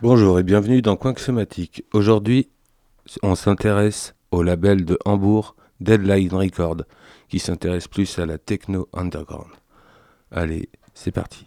Bonjour et bienvenue dans Coin Somatique. Aujourd'hui, on s'intéresse au label de Hambourg Deadline Record, qui s'intéresse plus à la techno underground. Allez, c'est parti.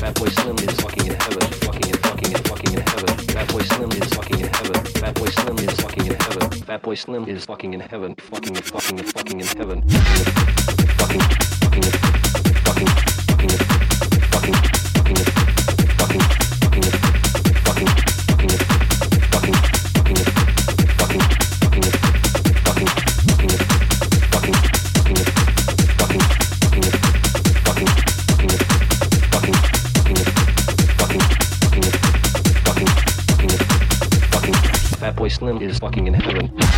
Fat Slim is fucking in heaven. Fucking fucking fucking in heaven. Fat Slim is fucking in heaven. Fat Slim is fucking in heaven. Fat Slim is fucking in heaven. Fucking fucking fucking in heaven. Fucking England is fucking in heaven.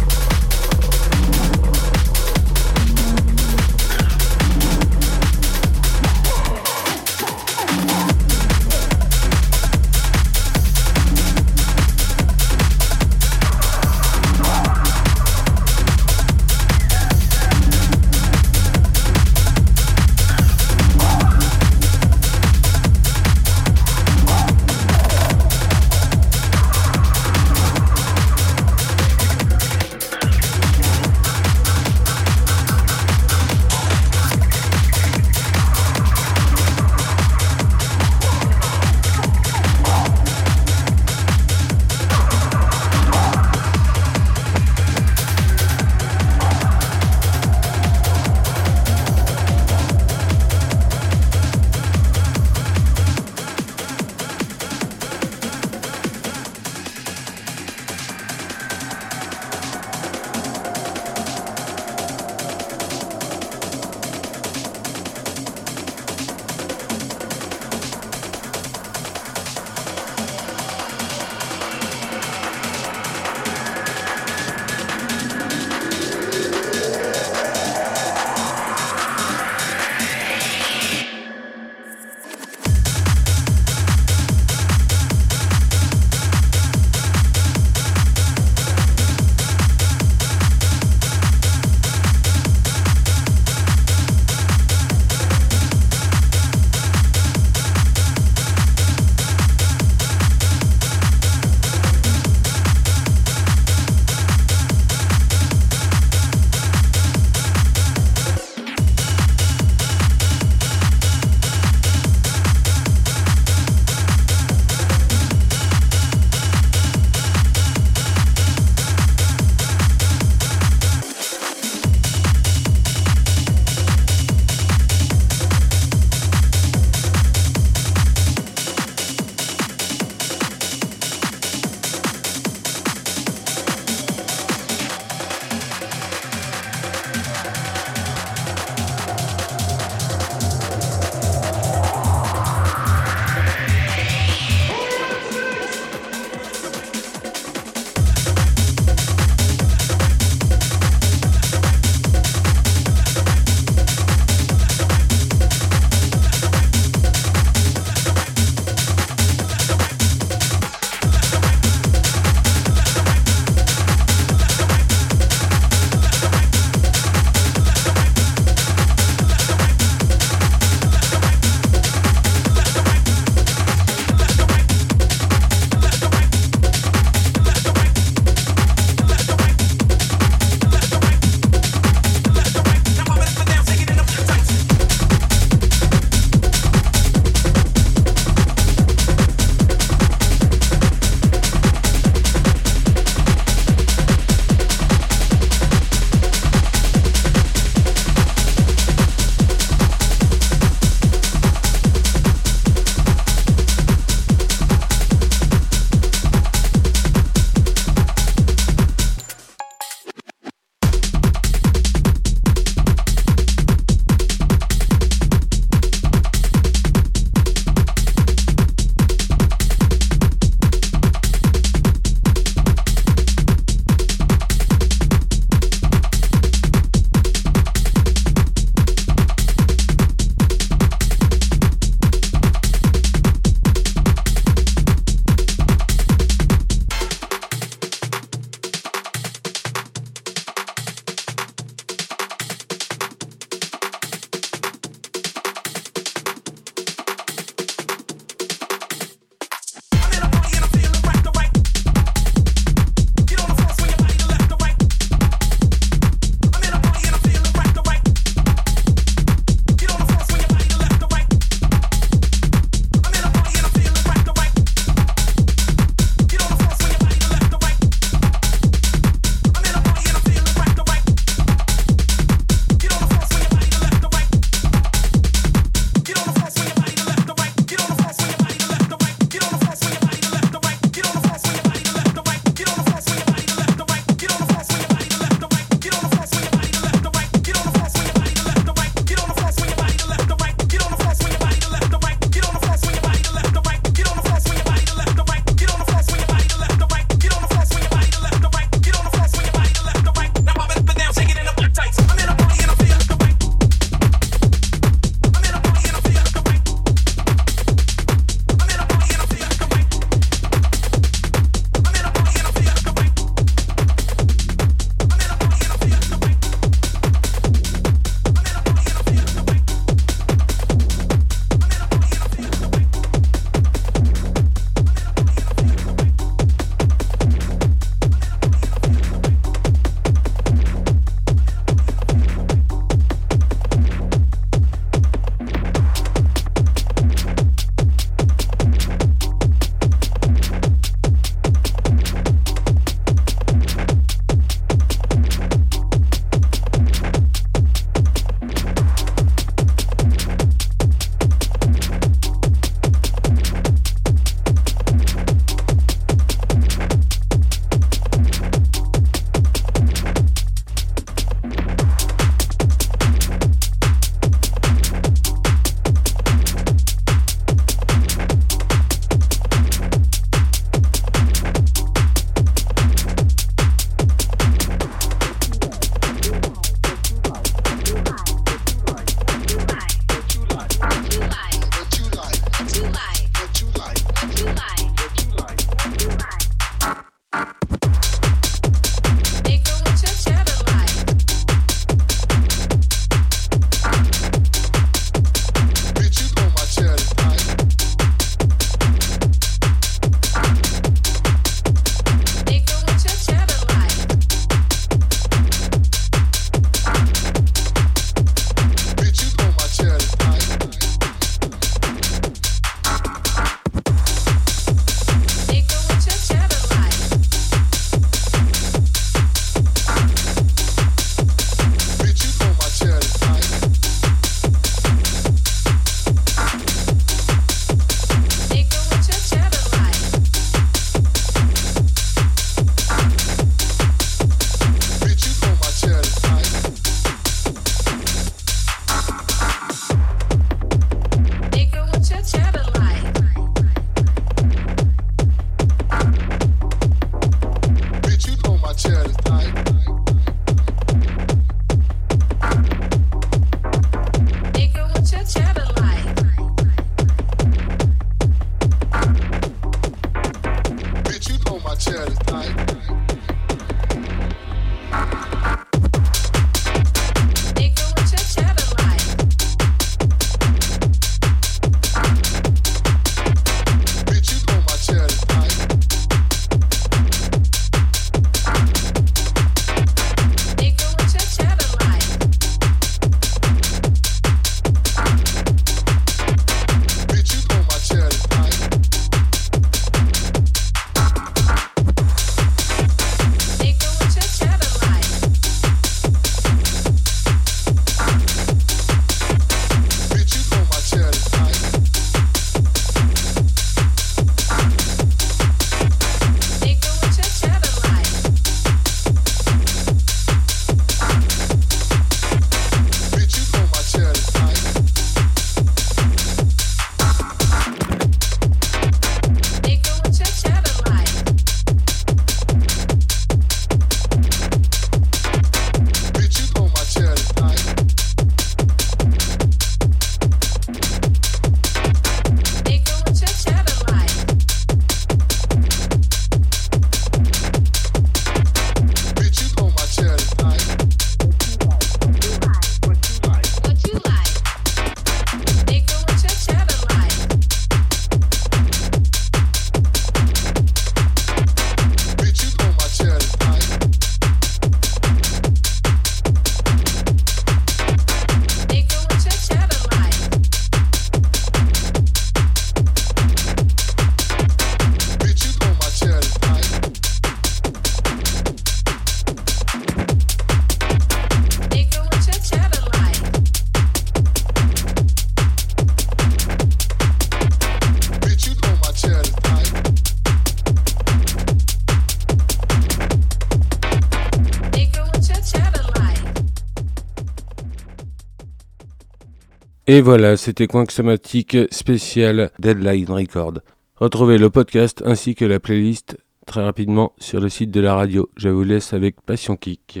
Et voilà, c'était Somatique spécial Deadline Record. Retrouvez le podcast ainsi que la playlist très rapidement sur le site de la radio. Je vous laisse avec Passion Kick.